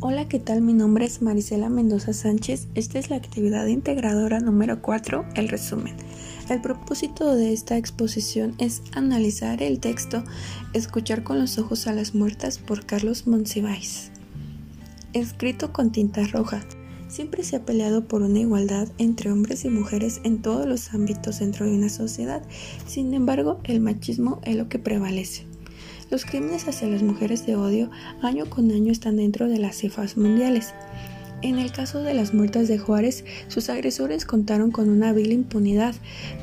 Hola, ¿qué tal? Mi nombre es Marisela Mendoza Sánchez. Esta es la actividad integradora número 4, el resumen. El propósito de esta exposición es analizar el texto Escuchar con los ojos a las muertas por Carlos Monsiváis. Escrito con tinta roja. Siempre se ha peleado por una igualdad entre hombres y mujeres en todos los ámbitos dentro de una sociedad. Sin embargo, el machismo es lo que prevalece. Los crímenes hacia las mujeres de odio año con año están dentro de las cifras mundiales. En el caso de las muertes de Juárez, sus agresores contaron con una vil impunidad,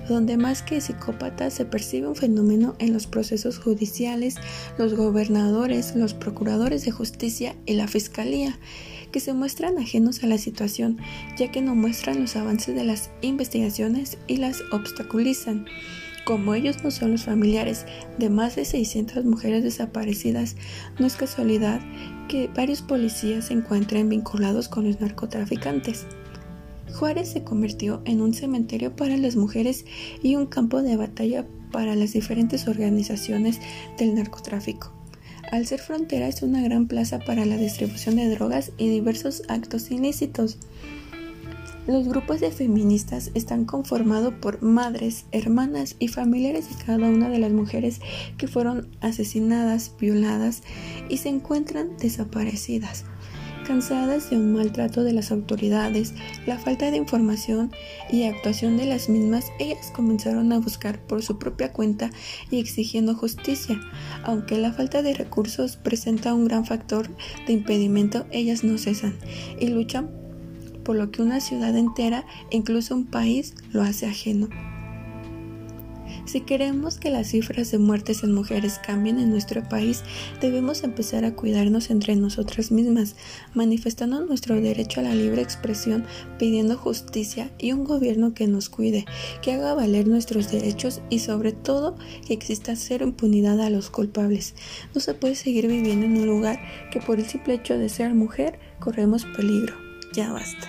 donde más que psicópatas se percibe un fenómeno en los procesos judiciales, los gobernadores, los procuradores de justicia y la fiscalía, que se muestran ajenos a la situación, ya que no muestran los avances de las investigaciones y las obstaculizan. Como ellos no son los familiares de más de 600 mujeres desaparecidas, no es casualidad que varios policías se encuentren vinculados con los narcotraficantes. Juárez se convirtió en un cementerio para las mujeres y un campo de batalla para las diferentes organizaciones del narcotráfico. Al ser frontera es una gran plaza para la distribución de drogas y diversos actos ilícitos. Los grupos de feministas están conformados por madres, hermanas y familiares de cada una de las mujeres que fueron asesinadas, violadas y se encuentran desaparecidas. Cansadas de un maltrato de las autoridades, la falta de información y actuación de las mismas, ellas comenzaron a buscar por su propia cuenta y exigiendo justicia. Aunque la falta de recursos presenta un gran factor de impedimento, ellas no cesan y luchan por lo que una ciudad entera incluso un país lo hace ajeno. Si queremos que las cifras de muertes en mujeres cambien en nuestro país, debemos empezar a cuidarnos entre nosotras mismas, manifestando nuestro derecho a la libre expresión, pidiendo justicia y un gobierno que nos cuide, que haga valer nuestros derechos y sobre todo que exista cero impunidad a los culpables. No se puede seguir viviendo en un lugar que por el simple hecho de ser mujer corremos peligro. Ya basta.